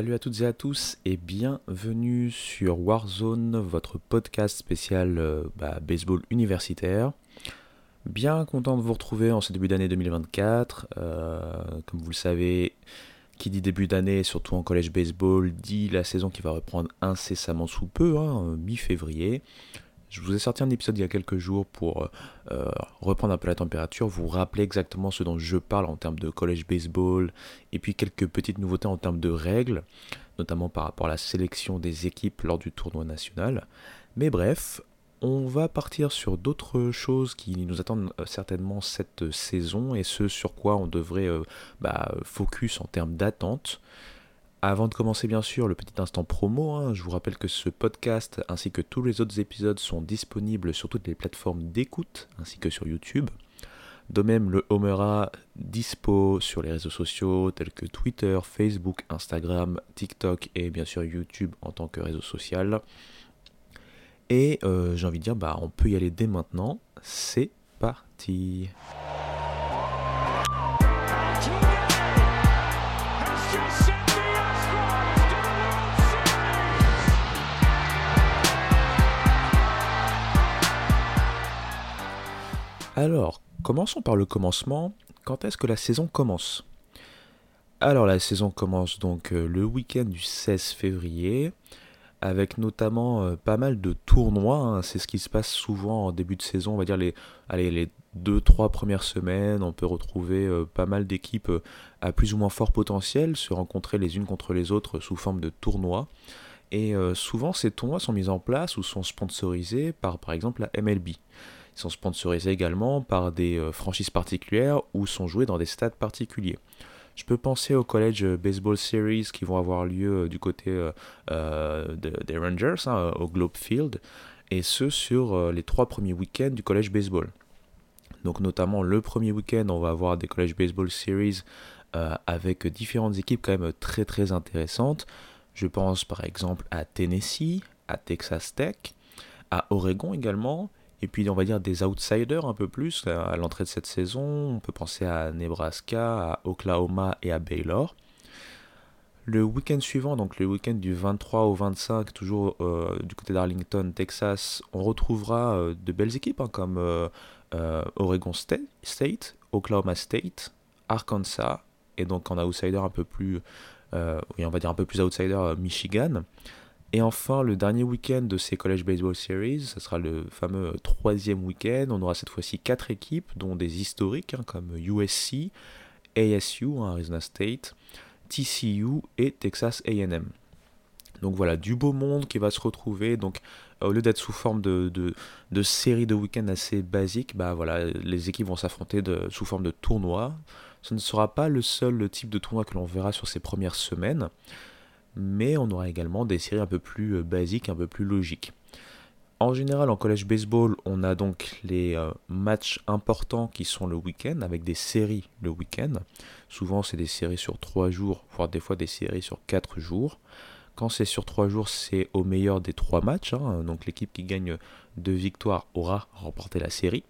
Salut à toutes et à tous et bienvenue sur Warzone, votre podcast spécial euh, bah, baseball universitaire. Bien content de vous retrouver en ce début d'année 2024. Euh, comme vous le savez, qui dit début d'année, surtout en collège baseball, dit la saison qui va reprendre incessamment sous peu, hein, mi-février. Je vous ai sorti un épisode il y a quelques jours pour euh, reprendre un peu la température, vous rappeler exactement ce dont je parle en termes de college baseball, et puis quelques petites nouveautés en termes de règles, notamment par rapport à la sélection des équipes lors du tournoi national. Mais bref, on va partir sur d'autres choses qui nous attendent euh, certainement cette saison, et ce sur quoi on devrait euh, bah, focus en termes d'attente. Avant de commencer bien sûr le petit instant promo, hein, je vous rappelle que ce podcast ainsi que tous les autres épisodes sont disponibles sur toutes les plateformes d'écoute ainsi que sur YouTube. De même, le Homera dispo sur les réseaux sociaux tels que Twitter, Facebook, Instagram, TikTok et bien sûr YouTube en tant que réseau social. Et euh, j'ai envie de dire, bah, on peut y aller dès maintenant. C'est parti. Alors, commençons par le commencement. Quand est-ce que la saison commence? Alors, la saison commence donc euh, le week-end du 16 février, avec notamment euh, pas mal de tournois. Hein. C'est ce qui se passe souvent en début de saison, on va dire les, allez, les deux, trois premières semaines. On peut retrouver euh, pas mal d'équipes à plus ou moins fort potentiel se rencontrer les unes contre les autres sous forme de tournois. Et souvent, ces tournois sont mis en place ou sont sponsorisés par, par exemple, la MLB. Sont sponsorisés également par des euh, franchises particulières ou sont joués dans des stades particuliers. Je peux penser au College Baseball Series qui vont avoir lieu euh, du côté euh, des Rangers, hein, au Globe Field, et ce sur les trois premiers week-ends du College Baseball. Donc notamment le premier week-end, on va avoir des College Baseball Series avec différentes équipes quand même très très intéressantes. Je pense par exemple à Tennessee, à Texas Tech, à Oregon également, et puis on va dire des outsiders un peu plus à l'entrée de cette saison. On peut penser à Nebraska, à Oklahoma et à Baylor. Le week-end suivant, donc le week-end du 23 au 25, toujours euh, du côté d'Arlington, Texas, on retrouvera euh, de belles équipes hein, comme euh, Oregon State, Oklahoma State, Arkansas, et donc en outsider un peu plus, on va dire un peu plus outsider, Michigan. Et enfin, le dernier week-end de ces College Baseball Series, ce sera le fameux troisième week-end. On aura cette fois-ci quatre équipes, dont des historiques hein, comme USC, ASU, Arizona State, TCU et Texas AM. Donc voilà, du beau monde qui va se retrouver. Donc au lieu d'être sous forme de, de, série de week-ends assez basique, bah voilà, les équipes vont s'affronter sous forme de tournoi. Ce ne sera pas le seul type de tournoi que l'on verra sur ces premières semaines mais on aura également des séries un peu plus euh, basiques, un peu plus logiques. En général, en collège baseball, on a donc les euh, matchs importants qui sont le week-end, avec des séries le week-end. Souvent, c'est des séries sur 3 jours, voire des fois des séries sur 4 jours. Quand c'est sur 3 jours, c'est au meilleur des 3 matchs. Hein. donc l'équipe qui gagne 2 victoires aura remporté la série.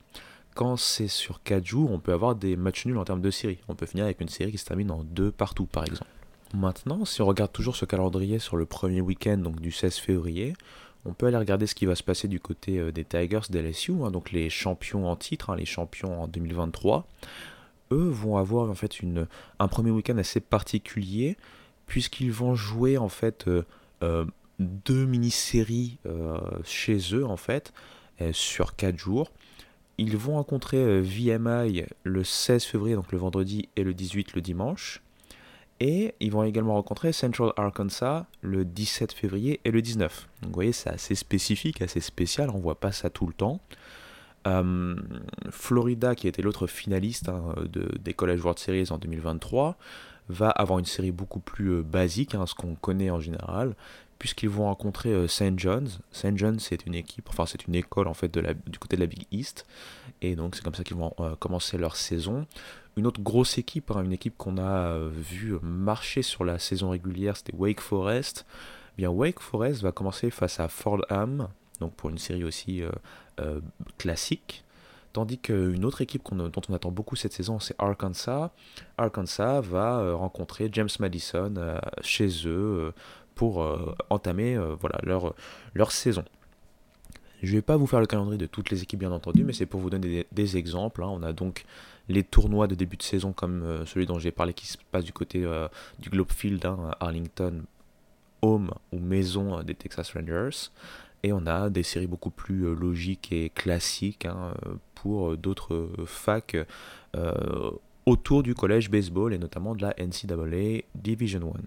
Quand c'est sur 4 jours, on peut avoir des matchs nuls en termes de série. On peut finir avec une série qui se termine en 2 partout, par exemple. Maintenant, si on regarde toujours ce calendrier sur le premier week-end, du 16 février, on peut aller regarder ce qui va se passer du côté euh, des Tigers d'LSU, hein, donc les champions en titre, hein, les champions en 2023. Eux vont avoir en fait un premier week-end assez particulier, puisqu'ils vont jouer en fait euh, euh, deux mini-séries chez eux en fait, sur quatre jours. Ils vont rencontrer VMI le 16 février, donc le vendredi, et le 18 le dimanche. Et ils vont également rencontrer Central Arkansas le 17 février et le 19. Donc vous voyez, c'est assez spécifique, assez spécial, on ne voit pas ça tout le temps. Euh, Florida, qui était l'autre finaliste hein, de, des College World Series en 2023, va avoir une série beaucoup plus euh, basique, hein, ce qu'on connaît en général, puisqu'ils vont rencontrer euh, St. John's. St. John's, c'est une équipe, enfin c'est une école en fait du côté de la Big East, et donc c'est comme ça qu'ils vont commencer leur saison. Une autre grosse équipe, hein, une équipe qu'on a euh, vu marcher sur la saison régulière, c'était Wake Forest. Eh bien, Wake Forest va commencer face à Fordham, donc pour une série aussi euh, euh, classique. Tandis qu'une autre équipe dont on attend beaucoup cette saison, c'est Arkansas. Arkansas va rencontrer James Madison chez eux pour entamer voilà, leur, leur saison. Je ne vais pas vous faire le calendrier de toutes les équipes bien entendu, mais c'est pour vous donner des, exemples. Hein. On a donc les tournois de début de saison comme euh, celui dont j'ai parlé qui se passe du côté euh, du Globe Field, hein, Arlington, home ou maison euh, des Texas Rangers. Et on a des séries beaucoup plus logiques et classiques hein, pour d'autres facs autour du collège baseball et notamment de la NCAA Division 1.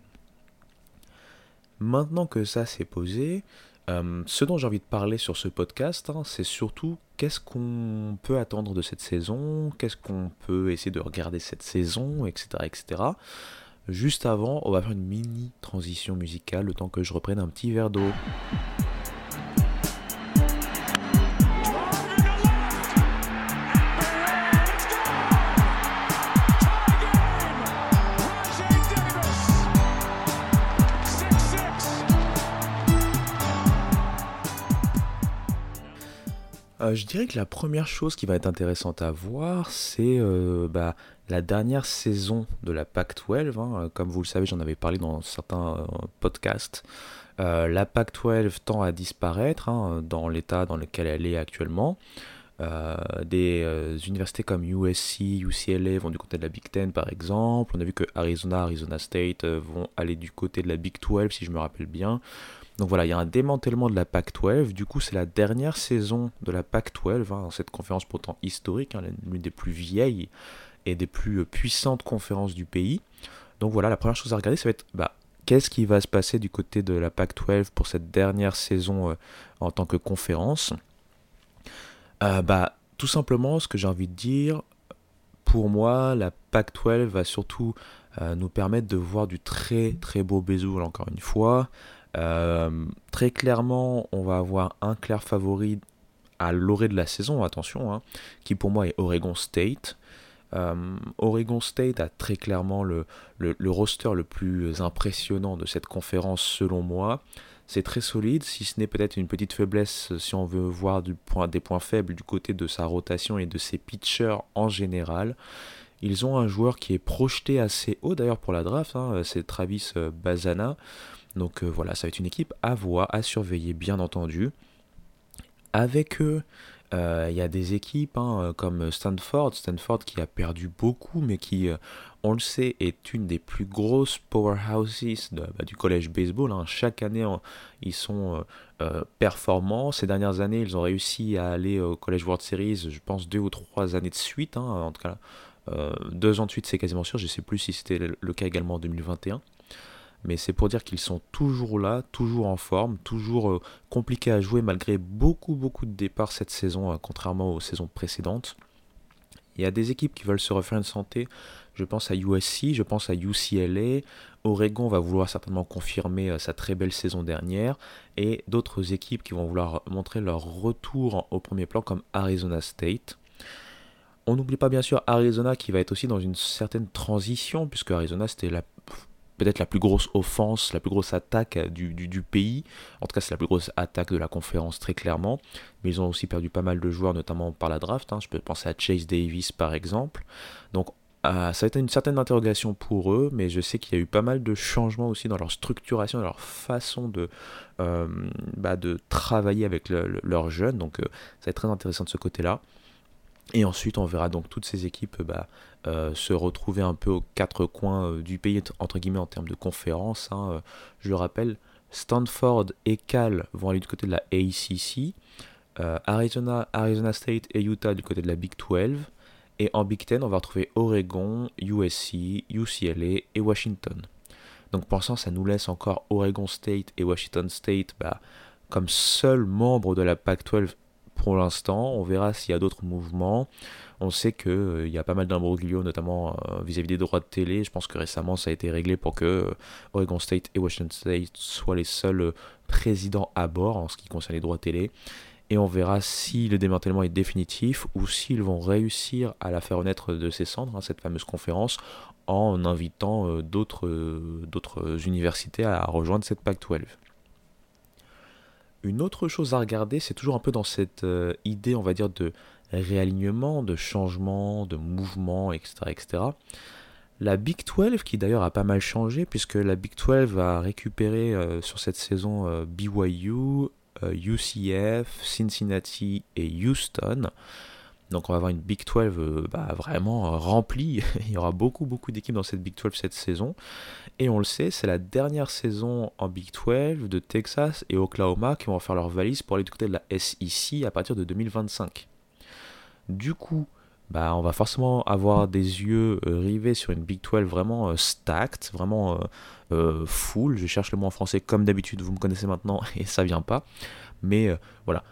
Maintenant que ça s'est posé, euh, ce dont j'ai envie de parler sur ce podcast, hein, c'est surtout qu'est-ce qu'on peut attendre de cette saison, qu'est-ce qu'on peut essayer de regarder cette saison, etc., etc. Juste avant, on va faire une mini transition musicale le temps que je reprenne un petit verre d'eau. Euh, je dirais que la première chose qui va être intéressante à voir, c'est euh, bah, la dernière saison de la PAC-12. Hein. Comme vous le savez, j'en avais parlé dans certains euh, podcasts. la PAC-12 tend à disparaître hein, dans l'état dans lequel elle est actuellement. des universités comme USC, UCLA vont du côté de la Big Ten par exemple. On a vu que Arizona, Arizona State vont aller du côté de la Big 12 si je me rappelle bien. Donc voilà, il y a un démantèlement de la PAC-12. Du coup, c'est la dernière saison de la PAC-12, hein, cette conférence pourtant historique, hein, l'une des plus vieilles et des plus euh, puissantes conférences du pays. Donc voilà, la première chose à regarder, ça va être bah, qu'est-ce qui va se passer du côté de la PAC-12 pour cette dernière saison euh, en tant que conférence? Euh, bah, tout simplement, ce que j'ai envie de dire, pour moi, la PAC-12 va surtout nous permettre de voir du très très beau baseball encore une fois, euh, très clairement, on va avoir un clair favori à l'orée de la saison, attention, hein, qui pour moi est Oregon State. Euh, Oregon State a très clairement le, le, roster le plus impressionnant de cette conférence selon moi. C'est très solide, si ce n'est peut-être une petite faiblesse si on veut voir du point, des points faibles du côté de sa rotation et de ses pitchers en général. Ils ont un joueur qui est projeté assez haut d'ailleurs pour la draft, hein, c'est Travis Bazana. Donc euh, voilà, ça va être une équipe à voir, à surveiller bien entendu. Avec eux, euh, il y a des équipes hein, comme Stanford, Stanford qui a perdu beaucoup, mais qui, euh, on le sait, est une des plus grosses powerhouses bah, du collège baseball. Hein. Chaque année, ils sont performants. Ces dernières années, ils ont réussi à aller au collège World Series, je pense, deux ou trois années de suite. Hein. En tout cas, deux ans de suite, c'est quasiment sûr. Je ne sais plus si c'était le cas également en 2021 mais c'est pour dire qu'ils sont toujours là, toujours en forme, toujours euh, compliqués à jouer malgré beaucoup beaucoup de départs cette saison, euh, contrairement aux saisons précédentes. Il y a des équipes qui veulent se refaire une santé. Je pense à USC, je pense à UCLA. Oregon va vouloir certainement confirmer euh, sa très belle saison dernière. Et d'autres équipes qui vont vouloir montrer leur retour au premier plan, comme Arizona State. On n'oublie pas bien sûr Arizona qui va être aussi dans une certaine transition, puisque Arizona c'était la peut-être la plus grosse offense, la plus grosse attaque du, du, pays. En tout cas, c'est la plus grosse attaque de la conférence, très clairement. Mais ils ont aussi perdu pas mal de joueurs, notamment par la draft. Hein. Je peux penser à Chase Davis, par exemple. Donc, euh, ça a été une certaine interrogation pour eux, mais je sais qu'il y a eu pas mal de changements aussi dans leur structuration, dans leur façon de, euh, bah, de travailler avec leurs jeunes. Donc, euh, ça va être très intéressant de ce côté-là. Et ensuite, on verra donc toutes ces équipes bah, euh, se retrouver un peu aux quatre coins euh, du pays, entre guillemets, en termes de conférences. Hein. Euh, je le rappelle, Stanford et Cal vont aller du côté de la ACC, Arizona, Arizona State et Utah du côté de la Big 12. Et en Big 10, on va retrouver Oregon, USC, UCLA et Washington. Donc pour l'instant, ça nous laisse encore Oregon State et Washington State bah, comme seuls membres de la Pac-12 pour l'instant. On verra s'il y a d'autres mouvements. On sait qu'il euh, y a pas mal d'imbroglio, notamment euh, vis-à-vis des droits de télé. Je pense que récemment, ça a été réglé pour que euh, Oregon State et Washington State soient les seuls présidents à bord en ce qui concerne les droits de télé. Et on verra si le démantèlement est définitif ou s'ils vont réussir à la faire renaître de ses cendres, hein, cette fameuse conférence, en invitant d'autres universités à rejoindre cette PAC 12. Une autre chose à regarder, c'est toujours un peu dans cette idée, on va dire, de réalignements, de changements, de mouvements, etc. etc. La Big 12, qui d'ailleurs a pas mal changé, puisque la Big 12 a récupéré sur cette saison BYU, UCF, Cincinnati et Houston. Donc on va avoir une Big 12 euh, bah, vraiment euh, remplie. Il y aura beaucoup beaucoup d'équipes dans cette Big 12 cette saison. Et on le sait, c'est la dernière saison en Big 12 de Texas et Oklahoma qui vont faire leur valise pour aller du côté de la SEC à partir de 2025. Du coup, bah, on va forcément avoir des yeux euh, rivés sur une Big 12 vraiment stacked, vraiment full. Je cherche le mot en français comme d'habitude, vous me connaissez maintenant et ça vient pas. Mais voilà,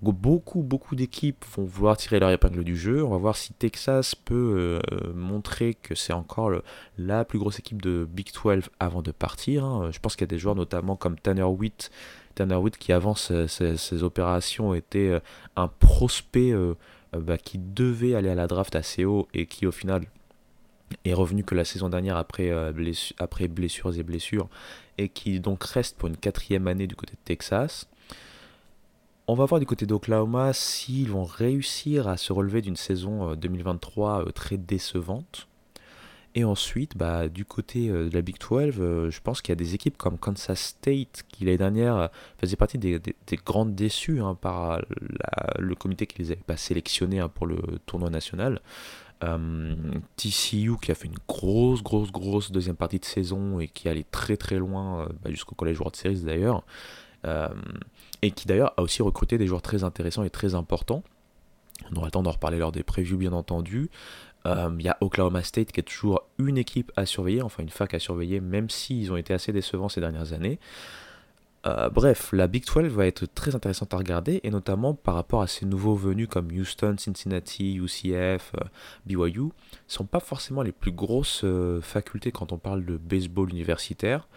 beaucoup, beaucoup d'équipes vont vouloir tirer leur épingle du jeu. On va voir si Texas peut euh, montrer que c'est encore la plus grosse équipe de Big 12 avant de partir. Hein. Je pense qu'il y a des joueurs notamment comme Tanner Witt, Tanner Witt qui avant ses, opérations était euh, un prospect euh, bah, qui devait aller à la draft assez haut et qui au final est revenu que la saison dernière après, après blessures et blessures et qui donc reste pour une quatrième année du côté de Texas. On va voir du côté d'Oklahoma s'ils vont réussir à se relever d'une saison 2023 euh, euh, très décevante. Et ensuite, bah, du côté euh, de la Big 12, je pense qu'il y a des équipes comme Kansas State qui l'année dernière faisait partie des, grandes déçues hein, par le comité qui les avait pas sélectionnés hein, pour le tournoi national. TCU qui a fait une grosse, grosse, grosse deuxième partie de saison et qui allait très très loin bah, jusqu'au Collège World Series d'ailleurs. Et qui d'ailleurs a aussi recruté des joueurs très intéressants et très importants. On aura le temps d'en reparler lors des previews bien entendu. Euh, il y a Oklahoma State qui est toujours une équipe à surveiller, enfin une fac à surveiller, même s'ils ont été assez décevants ces dernières années. Euh, bref, la Big 12 va être très intéressante à regarder, et notamment par rapport à ces nouveaux venus comme Houston, Cincinnati, UCF, BYU, ne sont pas forcément les plus grosses facultés quand on parle de baseball universitaire,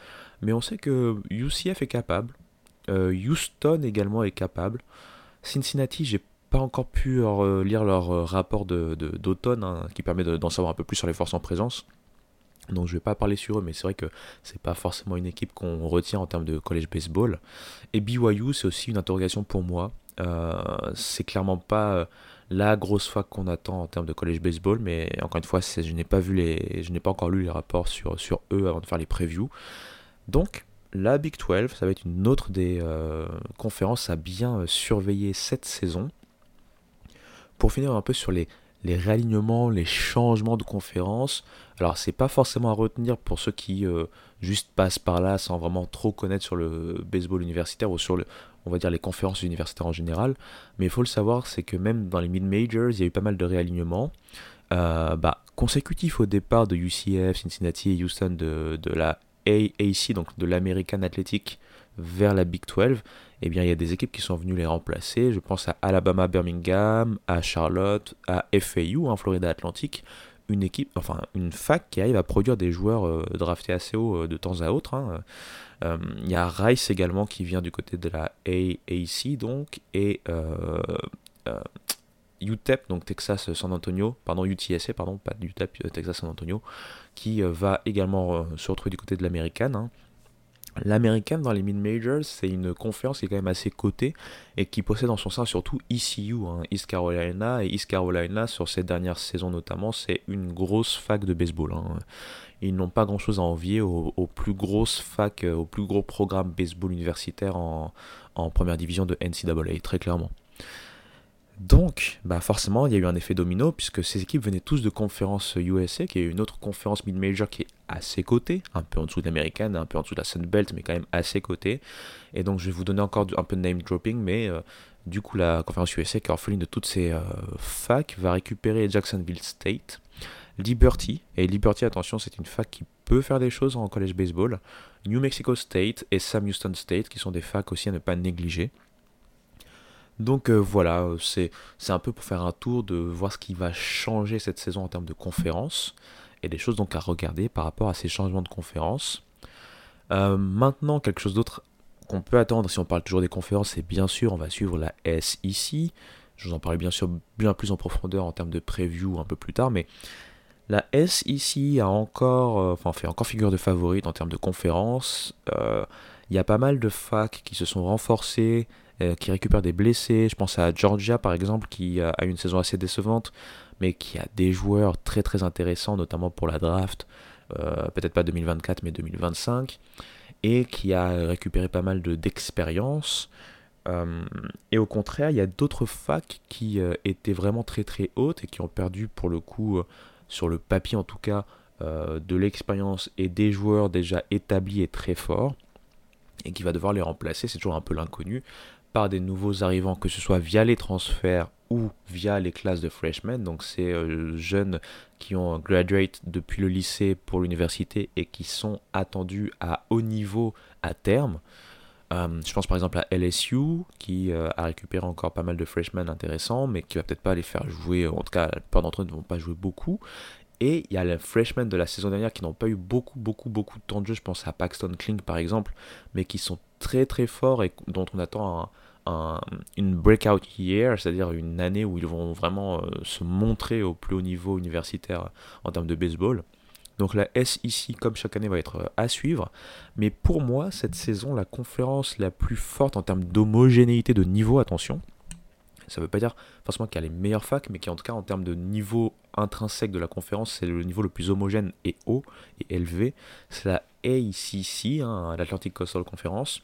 mais on sait que UCF est capable, euh, Houston également est capable. Cincinnati, j'ai pas encore pu euh, lire leur euh, rapport d'automne hein, qui permet d'en savoir un peu plus sur les forces en présence. Donc je vais pas parler sur eux, mais c'est vrai que c'est pas forcément une équipe qu'on retient en termes de college baseball. Et BYU, c'est aussi une interrogation pour moi. c'est clairement pas la grosse fac qu'on attend en termes de college baseball, mais encore une fois, je n'ai pas vu les, je n'ai pas encore lu les rapports sur, sur eux avant de faire les previews. Donc la Big 12, ça va être une autre des euh, conférences à bien euh, surveiller cette saison. Pour finir un peu sur les, réalignements, les changements de conférences. Alors c'est pas forcément à retenir pour ceux qui euh, juste passent par là sans vraiment trop connaître sur le baseball universitaire ou sur le, on va dire les conférences universitaires en général. Mais il faut le savoir, c'est que même dans les mid-majors, il y a eu pas mal de réalignements. bah, consécutifs au départ de UCF, Cincinnati et Houston de la AAC, donc de l'American Athletic, vers la Big 12, eh bien, il y a des équipes qui sont venues les remplacer. Je pense à Alabama Birmingham, à Charlotte, à FAU, en Florida Atlantique. Une équipe, enfin une fac qui arrive à produire des joueurs euh, draftés assez haut euh, de temps à autre. Hein. Euh, il y a Rice également qui vient du côté de la AAC, donc, et UTEP, donc Texas San Antonio, pardon, UTSA, pardon, pas UTEP, Texas San Antonio, qui euh, va également euh, se retrouver du côté de l'américaine. Hein. L'américaine dans les mid-majors, c'est une conférence qui est quand même assez cotée et qui possède en son sein surtout ECU, hein, East Carolina. Et East Carolina, sur ces dernières saisons notamment, c'est une grosse fac de baseball. Hein. Ils n'ont pas grand-chose à envier aux, plus grosses facs, aux plus gros programmes baseball universitaires en, en première division de NCAA, très clairement. Donc, bah forcément, il y a eu un effet domino puisque ces équipes venaient tous de conférences USA, qui est une autre conférence mid-major qui est à ses côtés, un peu en dessous de l'américaine, un peu en dessous de la Sunbelt, mais quand même à ses côtés. Et donc, je vais vous donner encore un peu de name dropping, mais euh, du coup, la conférence USA, qui est orpheline de toutes ces euh, facs, va récupérer Jacksonville State, Liberty, et Liberty, attention, c'est une fac qui peut faire des choses en college baseball, New Mexico State et Sam Houston State, qui sont des facs aussi à ne pas négliger. Donc euh, voilà, euh, c'est un peu pour faire un tour de voir ce qui va changer cette saison en termes de conférences et des choses donc à regarder par rapport à ces changements de conférences. Euh, maintenant, quelque chose d'autre qu'on peut attendre si on parle toujours des conférences, c'est bien sûr on va suivre la SEC. Je vous en parlerai bien sûr bien plus en profondeur en termes de preview un peu plus tard, mais la SEC a encore, enfin, fait encore figure de favorite en termes de conférences. Il y a pas mal de facs qui se sont renforcés qui récupèrent des blessés. Je pense à Georgia par exemple qui a une saison assez décevante, mais qui a des joueurs très très intéressants, notamment pour la draft, peut-être pas 2024 mais 2025, et qui a récupéré pas mal d'expérience. et au contraire, il y a d'autres facs qui étaient vraiment très très hautes et qui ont perdu pour le coup, sur le papier en tout cas, euh, de l'expérience et des joueurs déjà établis et très forts, et qui va devoir les remplacer, c'est toujours un peu l'inconnu, par des nouveaux arrivants, que ce soit via les transferts ou via les classes de freshmen. Donc c'est euh, jeunes qui ont graduate depuis le lycée pour l'université et qui sont attendus à haut niveau à terme. Euh, je pense par exemple à LSU qui a récupéré encore pas mal de freshmen intéressants, mais qui va peut-être pas les faire jouer, en tout cas la plupart d'entre eux ne vont pas jouer beaucoup. Et il y a les freshmen de la saison dernière qui n'ont pas eu beaucoup, beaucoup, beaucoup de temps de jeu. Je pense à Paxton Klink par exemple, mais qui sont très, très forts et dont on attend un, une breakout year, c'est-à-dire une année où ils vont vraiment euh, se montrer au plus haut niveau universitaire en termes de baseball. Donc la SEC, comme chaque année, va être euh, à suivre. Mais pour moi, cette saison, la conférence la plus forte en termes d'homogénéité de niveau, attention, ça ne veut pas dire forcément qu'il y a les meilleures facs, mais qui en tout cas en termes de niveau intrinsèque de la conférence, c'est le niveau le plus homogène et haut et élevé. C'est la ACC, hein, l'Atlantic Coastal Conference.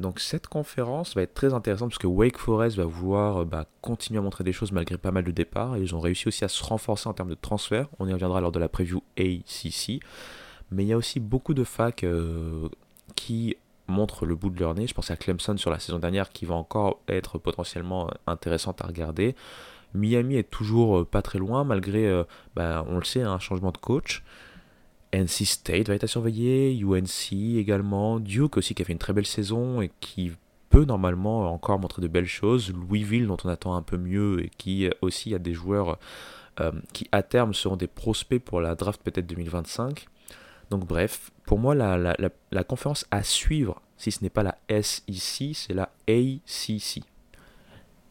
Donc cette conférence va être très intéressante parce que Wake Forest va vouloir euh, bah, continuer à montrer des choses malgré pas mal de départs. Ils ont réussi aussi à se renforcer en termes de transfert. On y reviendra lors de la preview ACC. Mais il y a aussi beaucoup de facs euh, qui montrent le bout de leur nez. Je pense à Clemson sur la saison dernière qui va encore être potentiellement intéressante à regarder. Miami est toujours euh, pas très loin malgré, bah, on le sait, un changement de coach. NC State va être à surveiller, UNC également, Duke aussi qui a fait une très belle saison et qui peut normalement encore montrer de belles choses, Louisville dont on attend un peu mieux et qui aussi a des joueurs qui à terme seront des prospects pour la draft peut-être 2025. Donc bref, pour moi, la, conférence à suivre, si ce n'est pas la SEC, c'est la ACC.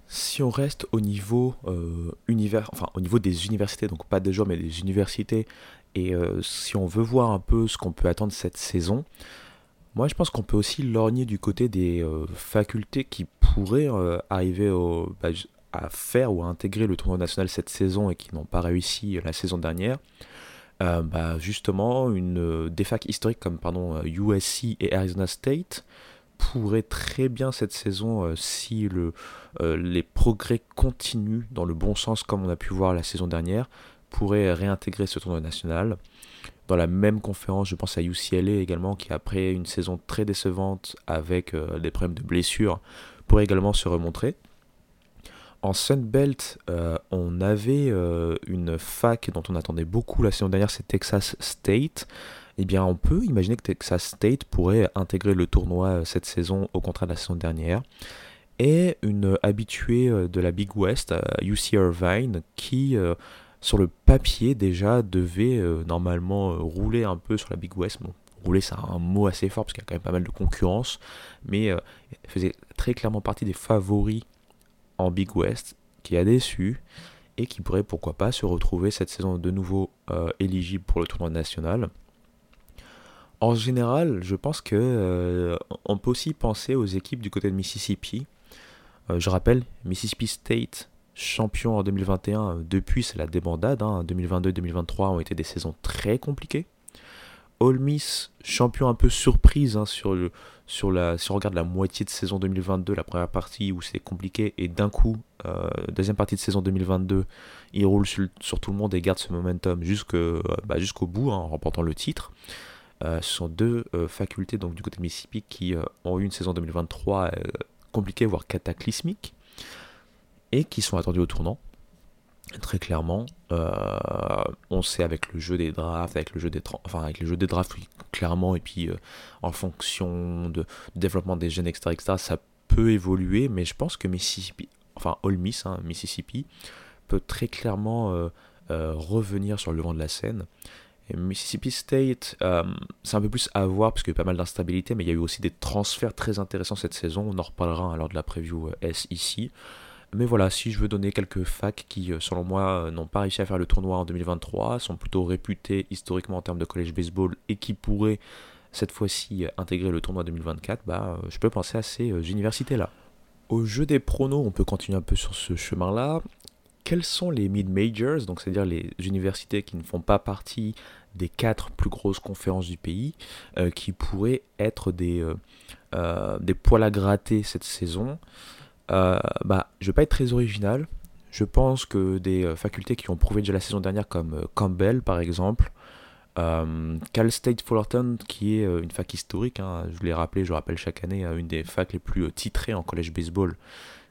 Si on reste au niveau, euh, au niveau des universités, donc pas des joueurs mais des universités, et euh, si on veut voir un peu ce qu'on peut attendre cette saison, moi je pense qu'on peut aussi lorgner du côté des euh, facultés qui pourraient arriver bah, à faire ou à intégrer le tournoi national cette saison et qui n'ont pas réussi la saison dernière. Euh, bah, justement, une, euh, des facs historiques comme pardon, USC euh, et Arizona State pourraient très bien cette saison, si le, les progrès continuent dans le bon sens comme on a pu voir la saison dernière, pourraient réintégrer ce tournoi national. Dans la même conférence, je pense à UCLA également, qui après une saison très décevante avec des problèmes de blessures, pourrait également se remontrer en Sunbelt, euh, on avait euh, une fac dont on attendait beaucoup la saison dernière, c'est Texas State. Eh bien, on peut imaginer que Texas State pourrait intégrer le tournoi euh, cette saison au contraire de la saison dernière. Et une habituée de la Big West, UC Irvine, qui, sur le papier déjà, devait normalement rouler un peu sur la Big West. Bon, rouler, c'est un mot assez fort parce qu'il y a quand même pas mal de concurrence, mais faisait très clairement partie des favoris en Big West qui a déçu et qui pourrait pourquoi pas se retrouver cette saison de nouveau euh, éligible pour le tournoi national. En général, je pense que euh, on peut aussi penser aux équipes du côté de Mississippi. Euh, je rappelle, Mississippi State, champion en 2021, depuis c'est la débandade. 2022-2023 hein. ont été des saisons très compliquées. Ole Miss, champion un peu surprise hein, sur le, sur la, si on regarde la moitié de saison 2022, la première partie où c'est compliqué, et d'un coup, euh, deuxième partie de saison 2022, il roule sur, tout le monde et garde ce momentum euh, bah, jusqu'au bout hein, en remportant le titre. Euh, ce sont deux facultés donc, du côté de Mississippi qui ont eu une saison 2023 compliquée, voire cataclysmique, et qui sont attendus au tournant. Très clairement, euh, on sait avec le jeu des drafts, avec le jeu des enfin avec le jeu des drafts, clairement, et puis euh, en fonction de, développement des gènes, etc., etc., ça peut évoluer, mais je pense que Mississippi, enfin Ole Miss, hein, Mississippi, peut très clairement euh, revenir sur le vent de la scène. Mississippi State, c'est un peu plus à voir parce qu'il y a eu pas mal d'instabilité, mais il y a eu aussi des transferts très intéressants cette saison. On en reparlera lors de la preview S ici. Mais voilà, si je veux donner quelques facs qui, euh, selon moi, euh, n'ont pas réussi à faire le tournoi en 2023, sont plutôt réputés historiquement en termes de college baseball et qui pourraient cette fois-ci intégrer le tournoi 2024, bah, euh, je peux penser à ces universités-là. Au jeu des pronos, on peut continuer un peu sur ce chemin-là. Quels sont les mid-majors, donc c'est-à-dire les universités qui ne font pas partie des quatre plus grosses conférences du pays, euh, qui pourraient être des, euh, euh, des poils à gratter cette saison? Bah, Je vais pas être très original. Je pense que des facultés qui ont prouvé déjà la saison dernière, comme Campbell par exemple, Cal State Fullerton, qui est une fac historique, hein, je l'ai rappelé, je rappelle chaque année, une des facs les plus titrées en collège baseball,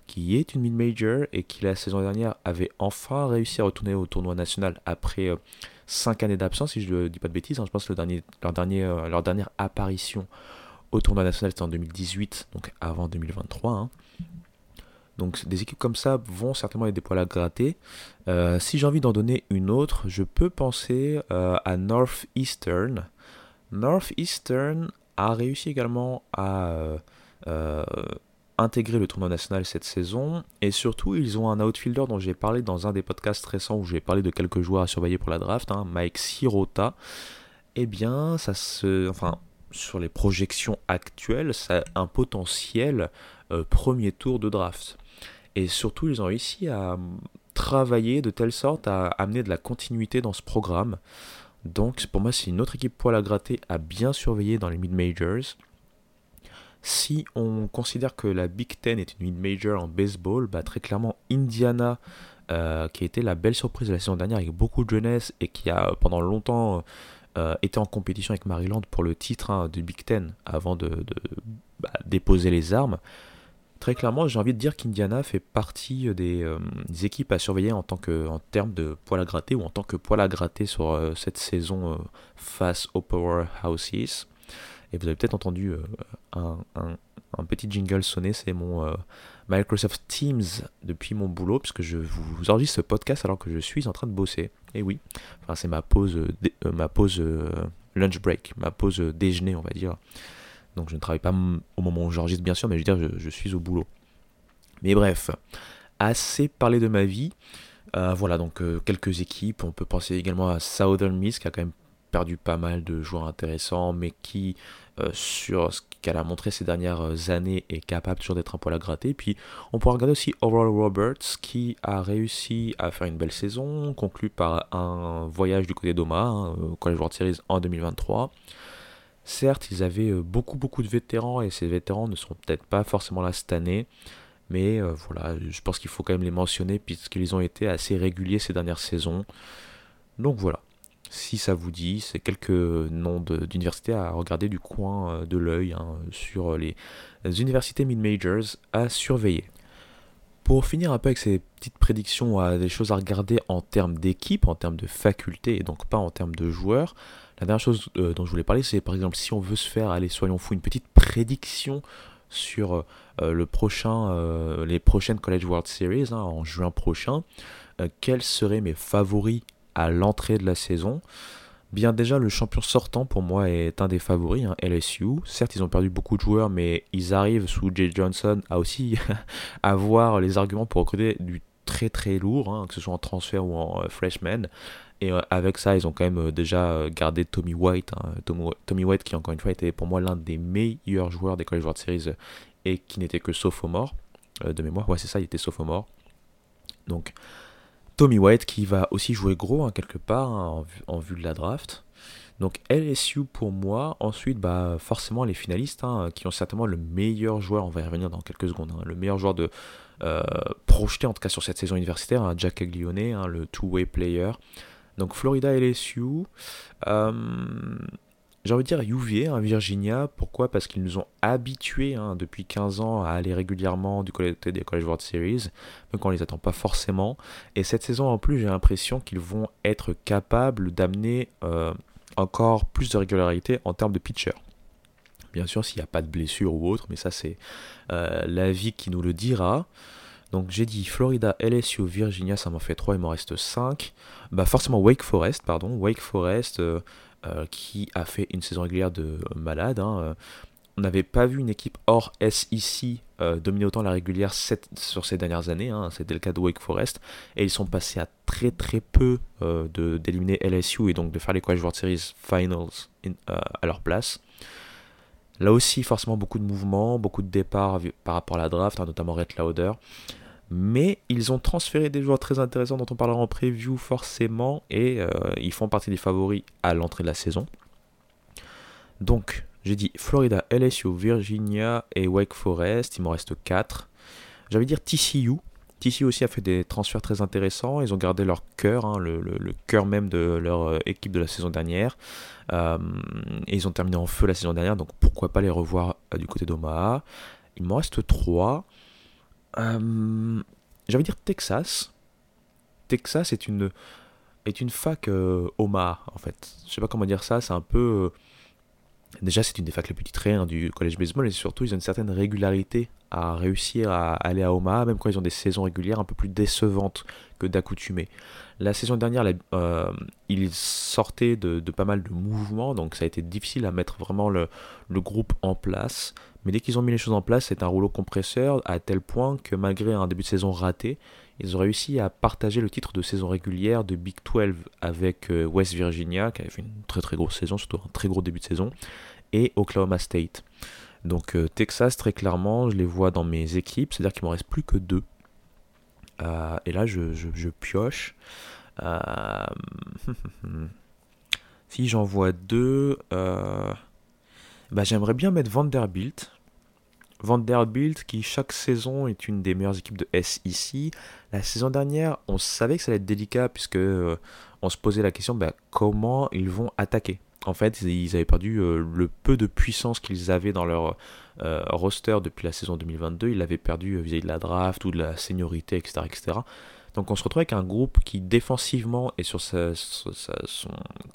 qui est une mid-major et qui la saison dernière avait enfin réussi à retourner au tournoi national après 5 années d'absence, si je ne dis pas de bêtises. Hein. je pense que le dernier, leur, dernier, euh, leur dernière apparition au tournoi national c'était en 2018, donc avant 2023. Hein. Donc des équipes comme ça vont certainement être des poils à gratter. Euh, si j'ai envie d'en donner une autre, je peux penser euh, à Northeastern. Northeastern a réussi également à intégrer le tournoi national cette saison. Et surtout, ils ont un outfielder dont j'ai parlé dans un des podcasts récents où j'ai parlé de quelques joueurs à surveiller pour la draft, hein, Mike Sirota. Eh bien, ça se. Enfin, sur les projections actuelles, ça a un potentiel euh, premier tour de draft. Et surtout, ils ont réussi à travailler de telle sorte à amener de la continuité dans ce programme. Donc, pour moi, c'est une autre équipe poil à gratter à bien surveiller dans les mid-majors. Si on considère que la Big Ten est une mid-major en baseball, bah, très clairement Indiana, euh, qui a été la belle surprise de la saison dernière avec beaucoup de jeunesse et qui a pendant longtemps euh, été en compétition avec Maryland pour le titre hein, du Big Ten avant de, bah, déposer les armes. Très clairement, j'ai envie de dire qu'Indiana fait partie euh, des, équipes à surveiller en, termes de poil à gratter ou en tant que poil à gratter sur cette saison face aux Powerhouses. Et vous avez peut-être entendu euh, un, petit jingle sonner, c'est mon euh, Microsoft Teams depuis mon boulot, puisque je vous enregistre ce podcast alors que je suis en train de bosser. Et oui, enfin, c'est ma pause, euh, ma pause lunch break, ma pause déjeuner, on va dire. Donc je ne travaille pas au moment où j'enregistre, bien sûr, mais je veux dire, je, suis au boulot. Mais bref, assez parlé de ma vie. voilà, donc quelques équipes. On peut penser également à Southern Miss, qui a quand même perdu pas mal de joueurs intéressants, mais qui, euh, sur ce qu'elle a montré ces dernières années, est capable toujours d'être un poil à gratter. Puis on pourra regarder aussi Oral Roberts, qui a réussi à faire une belle saison, conclue par un voyage du côté d'Oma, hein, au College World Series en 2023. Certes, ils avaient euh, beaucoup beaucoup de vétérans, et ces vétérans ne sont peut-être pas forcément là cette année. Mais euh, voilà, je pense qu'il faut quand même les mentionner puisqu'ils ont été assez réguliers ces dernières saisons. Donc voilà si ça vous dit, c'est quelques noms d'universités à regarder du coin euh, de l'œil hein, sur les universités mid-majors à surveiller. Pour finir un peu avec ces petites prédictions des choses à regarder en termes d'équipe, en termes de faculté et donc pas en termes de joueurs, la dernière chose euh, dont je voulais parler, c'est par exemple si on veut se faire, allez soyons fous, une petite prédiction sur euh, prochain, les prochaines College World Series hein, en juin prochain, quels seraient mes favoris à l'entrée de la saison? Bien déjà, le champion sortant pour moi est un des favoris, hein, LSU. Certes, ils ont perdu beaucoup de joueurs, mais ils arrivent sous Jay Johnson à aussi avoir les arguments pour recruter du très très lourd, hein, que ce soit en transfert ou en euh, freshman. Et euh, avec ça, ils ont quand même euh, déjà gardé Tommy White. Hein. Tommy, White qui, encore une fois, était pour moi l'un des meilleurs joueurs des College World Series et qui n'était que sophomore. de mémoire, ouais, c'est ça, il était sophomore. Donc, Tommy White qui va aussi jouer gros hein, quelque part hein, en, vue de la draft. Donc LSU pour moi. Ensuite, bah, forcément les finalistes qui ont certainement le meilleur joueur, on va y revenir dans quelques secondes, le meilleur joueur de euh, projeté en tout cas sur cette saison universitaire, Jack Aglione, le two-way player. Donc Florida LSU. Euh, j'ai envie de dire UVA, hein, Virginia. Pourquoi? Parce qu'ils nous ont habitués hein, depuis 15 ans à aller régulièrement du côté des College World Series, même quand on les attend pas forcément. Et cette saison en plus, j'ai l'impression qu'ils vont être capables d'amener euh, encore plus de régularité en termes de pitcher. Bien sûr, s'il n'y a pas de blessure ou autre, mais ça c'est euh, la vie qui nous le dira. Donc j'ai dit Florida, LSU, Virginia, ça m'en fait 3, il m'en reste 5. Bah forcément Wake Forest, pardon. Wake Forest, euh, euh, qui a fait une saison régulière de malade. Hein, euh. On n'avait pas vu une équipe hors SEC dominer autant la régulière sur ces dernières années. Hein. C'était le cas de Wake Forest. Et ils sont passés à très très peu d'éliminer LSU et donc de faire les College World Series Finals à leur place. Là aussi, forcément, beaucoup de mouvements, beaucoup de départs par rapport à la draft, hein, notamment Red Lauder. Mais ils ont transféré des joueurs très intéressants dont on parlera en preview forcément, et euh, ils font partie des favoris à l'entrée de la saison. Donc, j'ai dit Florida, LSU, Virginia et Wake Forest, il m'en reste 4. J'avais dire TCU, TCU aussi a fait des transferts très intéressants. Ils ont gardé leur cœur, hein, le, cœur même de leur euh, équipe de la saison dernière. Euh, et ils ont terminé en feu la saison dernière, donc pourquoi pas les revoir du côté d'Omaha. Il m'en reste trois. J'avais dire Texas. Texas est une, est une fac Omaha, en fait. Je sais pas comment dire ça, c'est un peu. Déjà, c'est une des facs les plus titrées hein, du collège baseball et surtout, ils ont une certaine régularité à réussir à aller à Omaha, même quand ils ont des saisons régulières un peu plus décevantes que d'accoutumée. La saison dernière, euh, ils sortaient de, pas mal de mouvements, donc ça a été difficile à mettre vraiment le, groupe en place. Mais dès qu'ils ont mis les choses en place, c'est un rouleau compresseur à tel point que malgré un début de saison raté, ils ont réussi à partager le titre de saison régulière de Big 12 avec euh, West Virginia, qui avait fait une très très grosse saison, surtout un très gros début de saison, et Oklahoma State. Donc euh, Texas, très clairement, je les vois dans mes équipes, c'est-à-dire qu'il m'en reste plus que deux. Euh, et là, je, pioche. Si j'en vois deux, bah, j'aimerais bien mettre Vanderbilt. Vanderbilt qui chaque saison est une des meilleures équipes de SEC. La saison dernière, on savait que ça allait être délicat puisque on se posait la question bah, comment ils vont attaquer? En fait, ils avaient perdu euh, le peu de puissance qu'ils avaient dans leur euh, roster depuis la saison 2022. Ils l'avaient perdu euh, vis-à-vis de la draft ou de la seniorité, etc., etc. Donc on se retrouve avec un groupe qui défensivement et sur son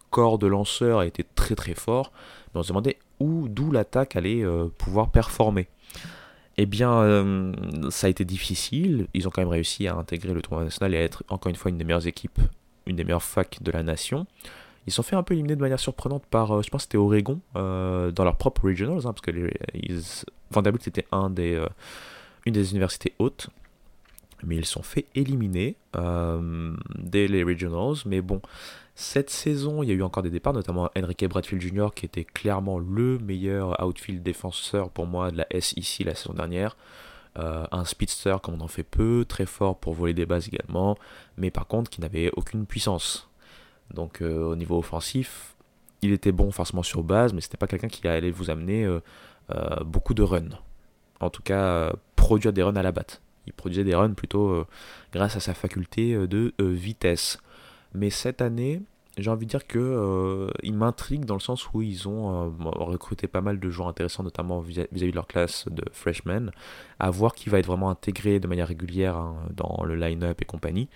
corps de lanceur a été très très fort. Mais on se demandait où, d'où l'attaque allait pouvoir performer. Eh bien, ça a été difficile. Ils ont quand même réussi à intégrer le tournoi national et à être encore une fois une des meilleures équipes, une des meilleures facs de la nation. Ils sont fait un peu éliminer de manière surprenante par, euh, je pense c'était Oregon, euh, dans leur propre regionals, hein, parce que Vanderbilt était euh, une des universités hautes. Mais ils sont fait éliminer dès les regionals. Mais bon, cette saison, il y a eu encore des départs, notamment Enrique Bradfield Jr., qui était clairement le meilleur outfield défenseur pour moi de la SEC la saison dernière. un speedster comme on en fait peu, très fort pour voler des bases également, mais par contre qui n'avait aucune puissance. Donc euh, au niveau offensif, il était bon forcément sur base, mais c'était pas quelqu'un qui allait vous amener euh, euh, beaucoup de runs. En tout cas, produire des runs à la batte. Il produisait des runs plutôt grâce à sa faculté de vitesse. Mais cette année, j'ai envie de dire que m'intrigue dans le sens où ils ont recruté pas mal de joueurs intéressants, notamment vis-à-vis de leur classe de freshmen, à voir qui va être vraiment intégré de manière régulière hein, dans le line-up et compagnie.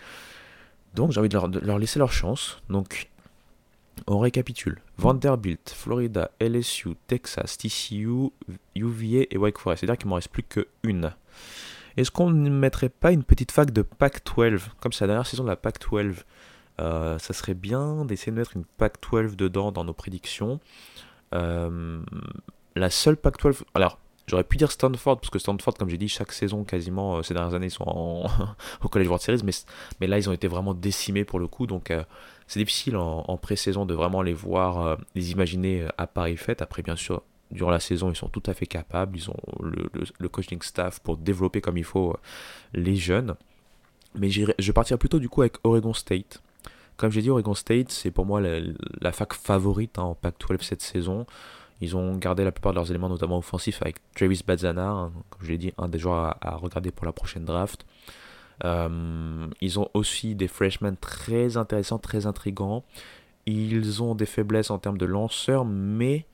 Donc j'ai envie de leur, laisser leur chance. Donc on récapitule. Vanderbilt, Florida, LSU, Texas, TCU, UVA et Wake Forest. C'est-à-dire qu'il m'en reste plus qu'une. Est-ce qu'on ne mettrait pas une petite fac de Pac-12 Comme c'est la dernière saison de la Pac-12. Euh, ça serait bien d'essayer de mettre une Pac-12 dedans dans nos prédictions. Euh, la seule Pac-12... Alors, J'aurais pu dire Stanford, parce que Stanford, comme j'ai dit, chaque saison, quasiment euh, ces dernières années, ils sont au College World Series, mais, mais là, ils ont été vraiment décimés pour le coup, donc c'est difficile en, pré-saison de vraiment les voir, les imaginer à Paris Fête. Après, bien sûr, durant la saison, ils sont tout à fait capables, ils ont le, coaching staff pour développer comme il faut les jeunes. Mais je vais partir plutôt du coup avec Oregon State. Comme j'ai dit, Oregon State, c'est pour moi la, fac favorite hein, en Pac-12 cette saison. Ils ont gardé la plupart de leurs éléments, notamment offensifs, avec Travis Bazana, hein, comme je l'ai dit, un des joueurs à, regarder pour la prochaine draft. Euh, ils ont aussi des freshmen très intéressants, très intrigants. Ils ont des faiblesses en termes de lanceurs, mais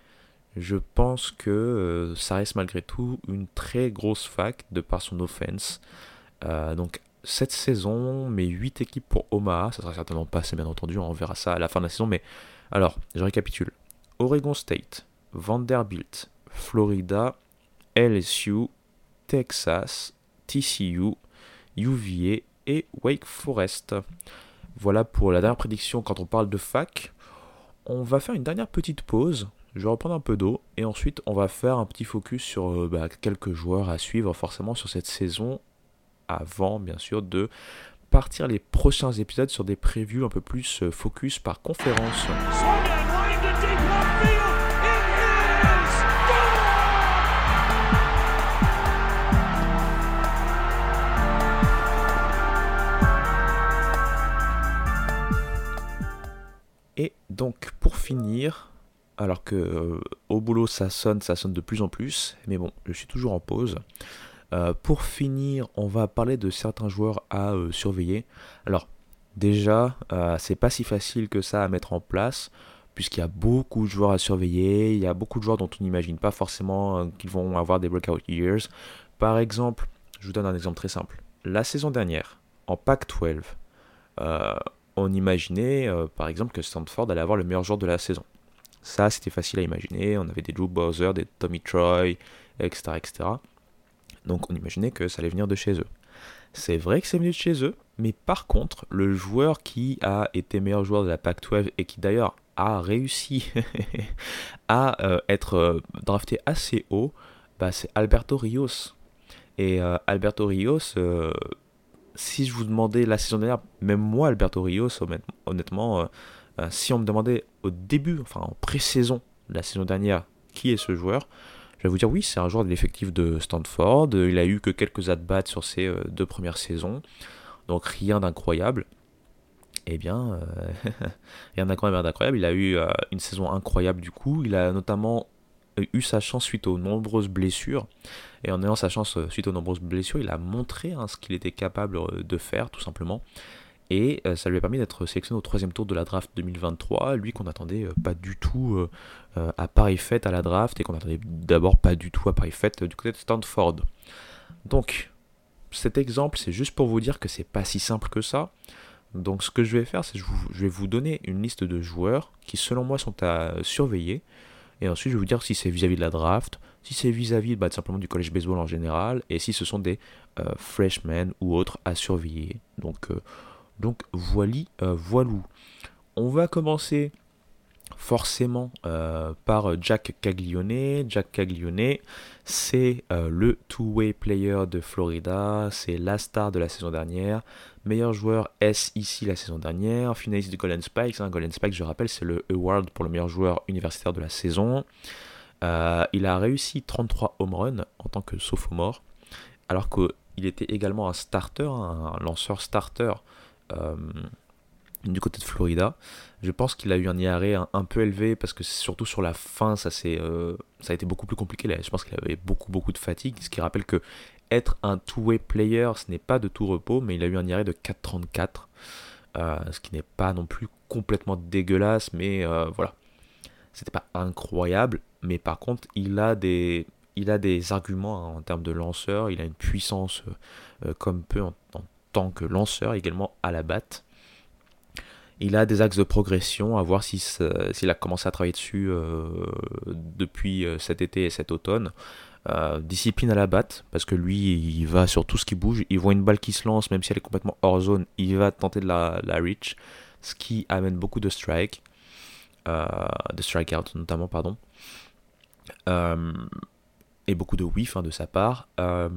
je pense que euh, ça reste malgré tout une très grosse fac de par son offense. Euh, donc cette saison, mes 8 équipes pour Omaha, ça sera certainement pas assez bien entendu, on verra ça à la fin de la saison, mais alors, je récapitule. Oregon State, Vanderbilt, Florida, LSU, Texas, TCU, UVA et Wake Forest. Voilà pour la dernière prédiction quand on parle de fac. On va faire une dernière petite pause. Je vais reprendre un peu d'eau et ensuite on va faire un petit focus sur euh, bah, quelques joueurs à suivre forcément sur cette saison avant bien sûr de partir les prochains épisodes sur des previews un peu plus euh, focus par conférence. Et donc pour finir, alors que au boulot ça sonne, ça sonne de plus en plus, mais bon, je suis toujours en pause. pour finir, on va parler de certains joueurs à surveiller. Alors, déjà, c'est pas si facile que ça à mettre en place puisqu'il y a beaucoup de joueurs à surveiller, il y a beaucoup de joueurs dont on n'imagine pas forcément euh, qu'ils vont avoir des breakout years. Par exemple, je vous donne un exemple très simple. La saison dernière, en Pac-12, euh, on imaginait euh, par exemple que Stanford allait avoir le meilleur joueur de la saison. Ça, c'était facile à imaginer. On avait des Drew Bowser, des Tommy Troy, etc., etc. Donc on imaginait que ça allait venir de chez eux. C'est vrai que c'est venu de chez eux, mais par contre, le joueur qui a été meilleur joueur de la Pac-12 et qui d'ailleurs a réussi à euh, être euh, drafté assez haut, bah, c'est Alberto Rios. Et euh, Alberto Rios, si je vous demandais la saison dernière, même moi, Alberto Rios, honnêtement, si on me demandait au début, enfin en pré-saison de la saison dernière, qui est ce joueur, je vais vous dire oui, c'est un joueur de l'effectif de Stanford. Il a eu que quelques at-bats sur ses deux premières saisons, donc rien d'incroyable eh bien, euh, rien d'incroyable, Il a eu euh, une saison incroyable du coup. Il a notamment eu sa chance suite aux nombreuses blessures. Et en ayant sa chance euh, suite aux nombreuses blessures, il a montré hein, ce qu'il était capable de faire, tout simplement. Et ça lui a permis d'être sélectionné au troisième tour de la draft 2023. Lui qu'on n'attendait pas du tout à Paris Fête à la draft et qu'on n'attendait d'abord pas du tout à Paris Fête du côté de Stanford. Donc, cet exemple, c'est juste pour vous dire que c'est pas si simple que ça. Donc ce que je vais faire, c'est que je, vais vous donner une liste de joueurs qui selon moi sont à surveiller. Et ensuite je vais vous dire si c'est vis-à-vis de la draft, si c'est vis-à-vis bah, simplement du college baseball en général, et si ce sont des euh, freshmen ou autres à surveiller. Donc, euh, donc voilà, euh, voilou. On va commencer forcément euh, par Jack Caglione. Jack Caglione, c'est euh, le two-way player de Florida, c'est la star de la saison dernière, meilleur joueur S ici la saison dernière, finaliste du Golden Spikes. Hein. Golden Spikes, je rappelle, c'est le award pour le meilleur joueur universitaire de la saison. Il a réussi 33 home runs en tant que sophomore, alors qu'il était également un starter, un lanceur starter du côté de Florida. Je pense qu'il a eu un IRA un, peu élevé parce que surtout sur la fin, ça, euh, ça a été beaucoup plus compliqué. Je pense qu'il avait beaucoup, beaucoup de fatigue. Ce qui rappelle que être un two-way player, ce n'est pas de tout repos, mais il a eu un IRA de 4,34. Euh, ce qui n'est pas non plus complètement dégueulasse, mais euh, voilà. C'était pas incroyable, mais par contre, il a des, arguments en termes de lanceur. Il a une puissance comme peu en, en, que lanceur, également à la batte. Il a des axes de progression, à voir s'il a commencé à travailler dessus euh, depuis euh, cet été et cet automne. Euh, discipline à la batte, parce que lui, il va sur tout ce qui bouge. Il voit une balle qui se lance, même si elle est complètement hors zone, il va tenter de la, la reach, ce qui amène beaucoup de strike, de strikeout notamment, pardon et beaucoup de whiff de sa part. Euh,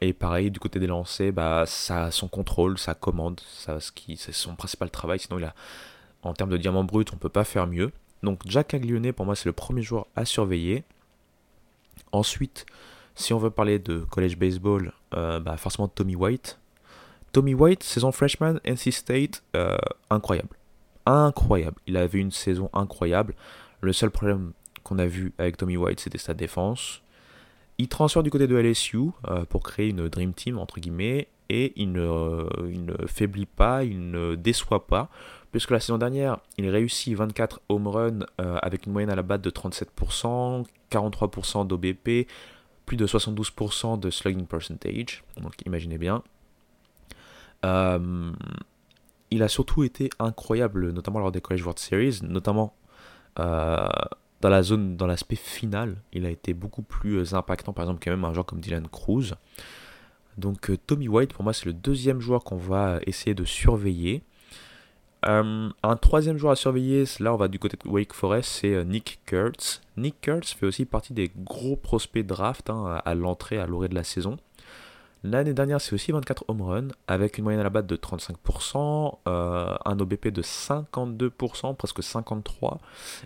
et pareil, du côté des lancers, bah, ça son contrôle, sa commande, ça, ce qui, c'est son principal travail. Sinon, il a, en termes de diamant brut, on peut pas faire mieux. Donc, Jack Aglione, pour moi, c'est le premier joueur à surveiller. Ensuite, si on veut parler de college baseball, euh, bah, forcément Tommy White. Tommy White, saison freshman, NC State, euh, incroyable. Incroyable. Il avait une saison incroyable. Le seul problème qu'on a vu avec Tommy White, c'était sa défense. Il transfère du côté de LSU euh, pour créer une Dream Team, entre guillemets, et il ne, faiblit pas, il ne déçoit pas, puisque la saison dernière, il réussit 24 home runs euh, avec une moyenne à la batte de 37%, 43% d'OBP, plus de 72% de slugging percentage, donc imaginez bien. Euh, il a surtout été incroyable, notamment lors des College World Series, notamment dans la zone, dans l'aspect final, il a été beaucoup plus euh, impactant, par exemple, quand même un joueur comme Dylan Cruz. Donc euh, Tommy White, pour moi, c'est le deuxième joueur qu'on va essayer de surveiller. Euh, un troisième joueur à surveiller, là on va du côté de Wake Forest, c'est Nick Kurtz. Nick Kurtz fait aussi partie des gros prospects draft hein, à l'entrée, à l'orée de la saison. L'année dernière, c'est aussi 24 home runs avec une moyenne à la batte de 35%, euh, un OBP de 52%, presque 53%,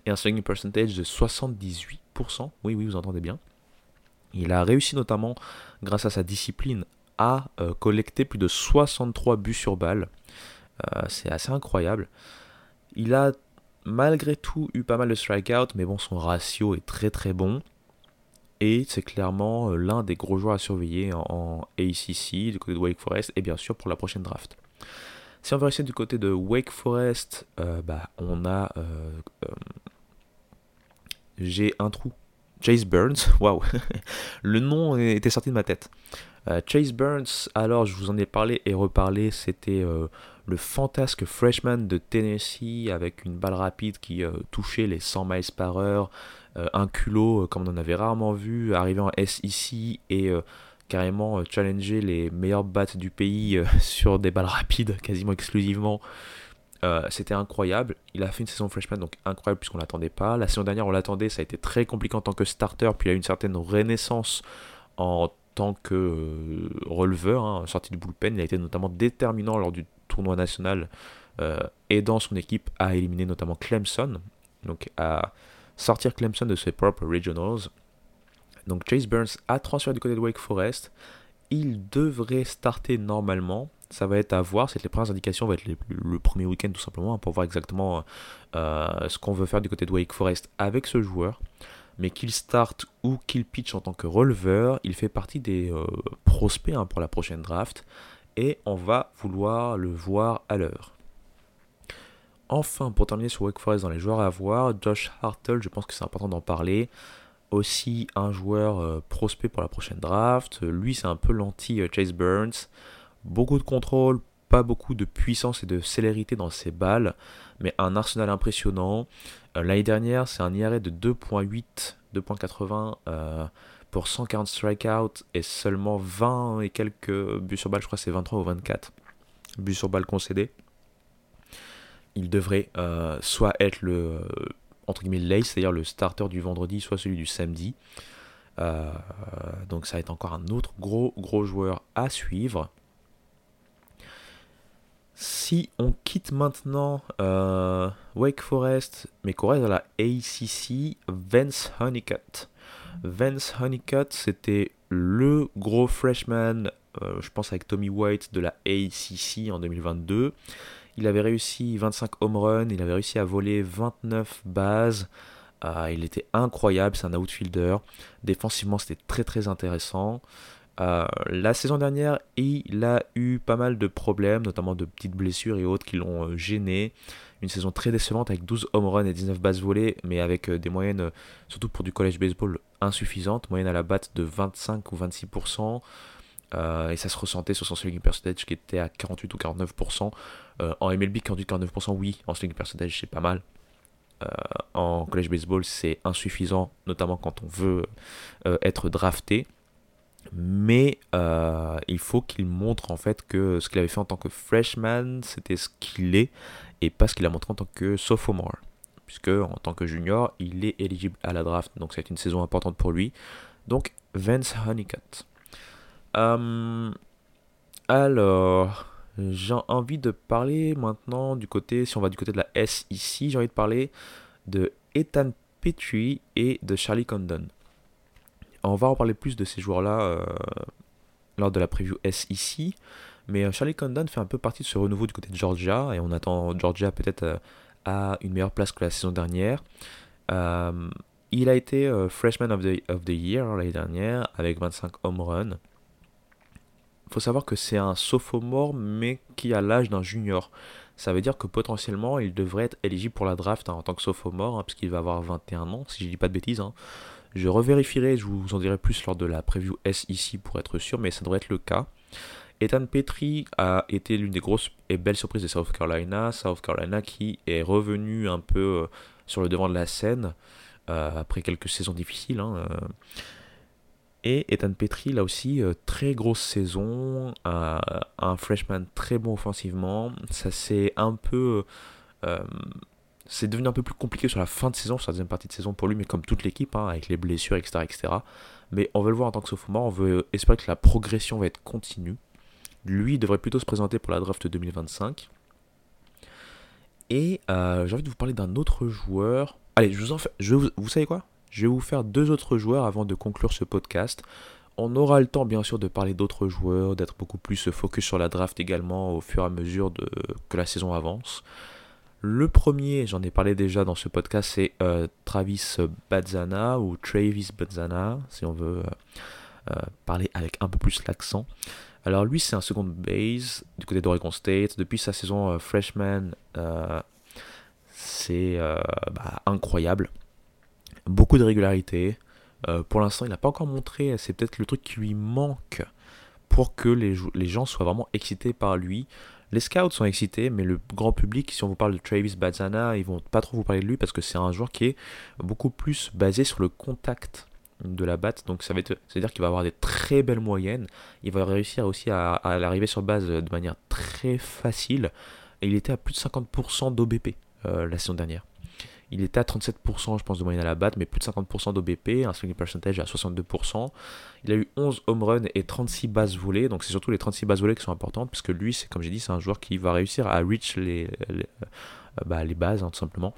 et un swinging percentage de 78%. Oui, oui, vous entendez bien. Il a réussi notamment, grâce à sa discipline, à euh, collecter plus de 63 buts sur balle. Euh, c'est assez incroyable. Il a malgré tout eu pas mal de strikeouts, mais bon, son ratio est très très bon. Et c'est clairement euh, l'un des gros joueurs à surveiller en, ACC, du côté de Wake Forest, et bien sûr pour la prochaine draft. Si on va rester du côté de Wake Forest, euh, bah, on a. Euh, j'ai un trou. Chase Burns, waouh, le nom était sorti de ma tête. Chase Burns, alors je vous en ai parlé et reparlé, c'était le fantasque freshman de Tennessee avec une balle rapide qui touchait les 100 miles par heure, un culot euh, comme on en avait rarement vu, arriver en SEC et euh, carrément challenger les meilleurs bats du pays sur des balles rapides quasiment exclusivement. c'était incroyable. Il a fait une saison freshman, donc incroyable puisqu'on l'attendait pas. La saison dernière, on l'attendait, ça a été très compliqué en tant que starter, puis il a eu une certaine renaissance en tant que releveur, hein, sorti du bullpen. Il a été notamment déterminant lors du tournoi national, aidant son équipe à éliminer notamment Clemson, donc à sortir Clemson de ses propres regionals. Donc Chase Burns a transféré du côté de Wake Forest. Il devrait starter normalement. Ça va être à voir. C'est les premières indications va être le premier week-end tout simplement pour voir exactement euh, ce qu'on veut faire du côté de Wake Forest avec ce joueur. Mais qu'il start ou qu'il pitch en tant que releveur, il fait partie des euh, prospects hein, pour la prochaine draft. Et on va vouloir le voir à l'heure. Enfin, pour terminer sur Wake Forest dans les joueurs à voir, Josh Hartle, je pense que c'est important d'en parler. Aussi un joueur euh, prospect pour la prochaine draft. Lui, c'est un peu l'anti-Chase euh, Burns. Beaucoup de contrôle, pas beaucoup de puissance et de célérité dans ses balles, mais un arsenal impressionnant. Euh, l'année dernière, c'est un IRA de 2.8, 2.80 pour 140 strikeouts et seulement 20 et quelques buts sur balle, je crois que c'est 23 ou 24 buts sur balle concédés il devrait euh, soit être le euh, entre guillemets l'ace, c'est-à-dire le starter du vendredi, soit celui du samedi. Euh, donc ça va être encore un autre gros gros joueur à suivre. Si on quitte maintenant Wake Forest, mais qu'on reste la ACC, Vance Honeycutt. Vance Honeycutt, c'était le gros freshman, je pense avec Tommy White de la ACC en 2022. Il avait réussi 25 home runs, il avait réussi à voler 29 bases. Euh, il était incroyable, c'est un outfielder. Défensivement, c'était très très intéressant. Euh, la saison dernière, il a eu pas mal de problèmes, notamment de petites blessures et autres qui l'ont euh, gêné. Une saison très décevante avec 12 home runs et 19 bases volées, mais avec des moyennes, surtout pour du college baseball, insuffisantes. Moyenne à la batte de 25 ou 26%. Euh, et ça se ressentait sur son swing percentage qui était à 48 ou 49%. Euh, en MLB, 48-49%, oui, en swing percentage, c'est pas mal. Euh, en college baseball, c'est insuffisant, notamment quand on veut être drafté. Mais il faut qu'il montre en fait que ce qu'il avait fait en tant que freshman, c'était ce qu'il est, et pas ce qu'il a montré en tant que sophomore. Puisque en tant que junior, il est éligible à la draft, donc c'est une saison importante pour lui. Donc Vance Honeycutt. Euh, alors, j'ai envie de parler maintenant du côté, si on va du côté de la S ici, j'ai envie de parler de Ethan Petrie et de Charlie Condon. On va en parler plus de ces joueurs-là euh, lors de la preview S ici. Mais euh, Charlie Condon fait un peu partie de ce renouveau du côté de Georgia et on attend Georgia peut-être à une meilleure place que la saison dernière. il a été Freshman of the, of the Year l'année dernière avec 25 home runs faut savoir que c'est un sophomore, mais qui a l'âge d'un junior. Ça veut dire que potentiellement, il devrait être éligible pour la draft hein, en tant que sophomore, hein, puisqu'il va avoir 21 ans, si je dis pas de bêtises. Hein. Je revérifierai, je vous en dirai plus lors de la preview S ici pour être sûr, mais ça devrait être le cas. Ethan Petrie a été l'une des grosses et belles surprises de South Carolina. South Carolina qui est revenu un peu euh, sur le devant de la scène euh, après quelques saisons difficiles. Euh, et Ethan Petri, là aussi, euh, très grosse saison, euh, un freshman très bon offensivement. Ça c'est un peu. Euh, c'est devenu un peu plus compliqué sur la fin de saison, sur la deuxième partie de saison pour lui, mais comme toute l'équipe, hein, avec les blessures, etc., etc. Mais on veut le voir en tant que sophomore, on veut espérer que la progression va être continue. Lui devrait plutôt se présenter pour la draft 2025. Et j'ai envie de vous parler d'un autre joueur. Allez, je vous en fais. Vous savez quoi? Je vais vous faire deux autres joueurs avant de conclure ce podcast. On aura le temps bien sûr de parler d'autres joueurs, d'être beaucoup plus focus sur la draft également au fur et à mesure que la saison avance. Le premier, j'en ai parlé déjà dans ce podcast, c'est Travis Bazzana ou Travis Bazzana, si on veut parler avec un peu plus l'accent. Alors lui, c'est un second base du côté d'Oregon State. Depuis sa saison freshman, c'est bah, incroyable. Beaucoup de régularité. Euh, pour l'instant, il n'a pas encore montré, c'est peut-être le truc qui lui manque pour que les, gens soient vraiment excités par lui. Les scouts sont excités, mais le grand public, si on vous parle de Travis Bazzana, ils vont pas trop vous parler de lui parce que c'est un joueur qui est beaucoup plus basé sur le contact de la batte. Donc ça veut dire qu'il va avoir des très belles moyennes. Il va réussir aussi à, à l'arriver sur base de manière très facile. Et il était à plus de 50% d'OBP euh, la saison dernière. Il était à 37%, je pense, de moyenne à la batte, mais plus de 50% d'OBP, un swing percentage à 62%. Il a eu 11 home runs et 36 bases volées, donc c'est surtout les 36 bases volées qui sont importantes, parce que lui, c'est comme j'ai dit, c'est un joueur qui va réussir à reach les, les, euh, bah, bases, hein, tout simplement.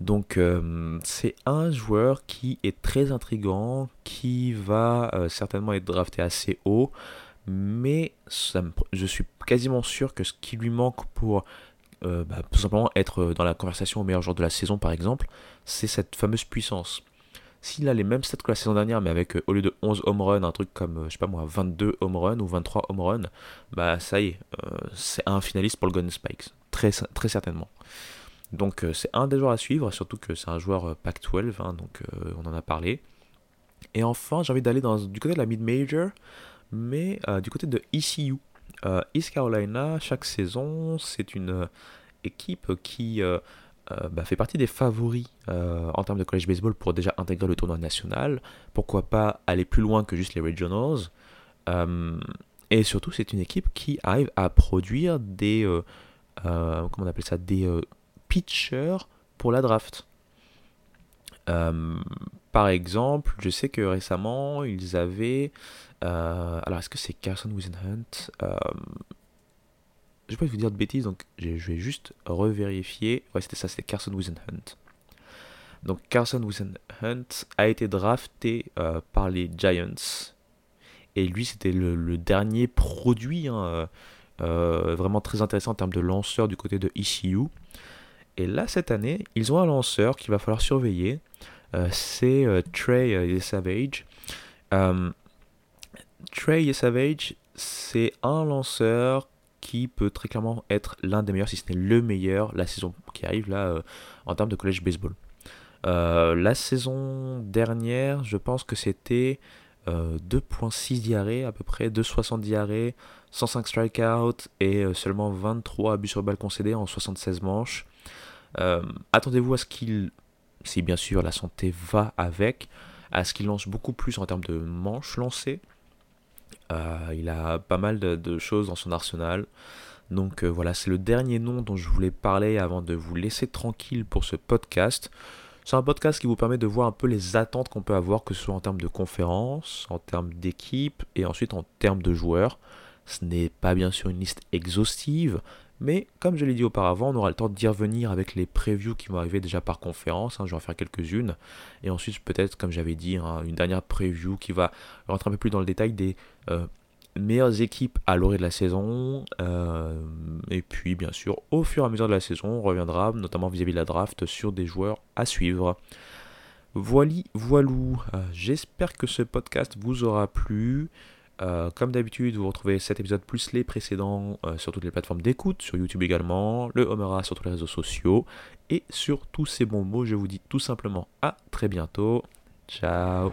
Donc euh, c'est un joueur qui est très intrigant, qui va euh, certainement être drafté assez haut, mais je suis quasiment sûr que ce qui lui manque pour euh, bah, tout simplement être euh, dans la conversation au meilleur joueur de la saison par exemple, c'est cette fameuse puissance. S'il a les mêmes stats que la saison dernière, mais avec euh, au lieu de 11 home runs, un truc comme, je sais pas moi, 22 home runs ou 23 home runs, bah ça y est, c'est un finaliste pour le Golden Spikes, très, très certainement. Donc c'est un des joueurs à suivre, surtout que c'est un joueur Pac-12, hein, donc on en a parlé. Et enfin, j'ai envie d'aller du côté de la mid-major, mais du côté de ECU. Euh, East Carolina, chaque saison, c'est une euh, équipe qui euh, bah, fait partie des favoris en termes de college baseball pour déjà intégrer le tournoi national. Pourquoi pas aller plus loin que juste les regionals. et surtout, c'est une équipe qui arrive à produire des, comment on appelle ça, des pitchers pour la draft. Par exemple, je sais que récemment, ils avaient euh, alors, est-ce que c'est Carson Wisenhunt euh, Je vais pas vous dire de bêtises, donc je vais juste revérifier. Ouais, c'était ça, c'était Carson Wisenhunt. Donc, Carson Wisenhunt a été drafté euh, par les Giants. Et lui, c'était le, dernier produit hein, vraiment très intéressant en termes de lanceur du côté de ECU. Et là, cette année, ils ont un lanceur qu'il va falloir surveiller. C'est Trey Savage. Trey Savage, c'est un lanceur qui peut très clairement être l'un des meilleurs, si ce n'est le meilleur, la saison qui arrive là euh, en termes de college baseball. Euh, la saison dernière, je pense que c'était 2.6 euh, diarrhées à peu près, 2.60 diarrhées, 105 strikeouts et seulement 23 buts sur balle concédés en 76 manches. Attendez-vous à ce qu'il, si bien sûr la santé va avec, à ce qu'il lance beaucoup plus en termes de manches lancées. Euh, il a pas mal de, choses dans son arsenal. Donc euh, voilà, c'est le dernier nom dont je voulais parler avant de vous laisser tranquille pour ce podcast. C'est un podcast qui vous permet de voir un peu les attentes qu'on peut avoir, que ce soit en termes de conférences, en termes d'équipe et ensuite en termes de joueurs. Ce n'est pas bien sûr une liste exhaustive, mais comme je l'ai dit auparavant, on aura le temps d'y revenir avec les previews qui vont arriver déjà par conférence. Hein, je vais en faire quelques-unes. Et ensuite, peut-être, comme j'avais dit, hein, une dernière preview qui va rentrer un peu plus dans le détail des euh, meilleures équipes à l'orée de la saison. Euh, et puis, bien sûr, au fur et à mesure de la saison, on reviendra, notamment vis-à-vis de la draft, sur des joueurs à suivre. Voili, voilou. Euh, j'espère que ce podcast vous aura plu. Euh, comme d'habitude, vous retrouvez cet épisode plus les précédents euh, sur toutes les plateformes d'écoute, sur YouTube également, le Homera sur tous les réseaux sociaux. Et sur tous ces bons mots, je vous dis tout simplement à très bientôt. Ciao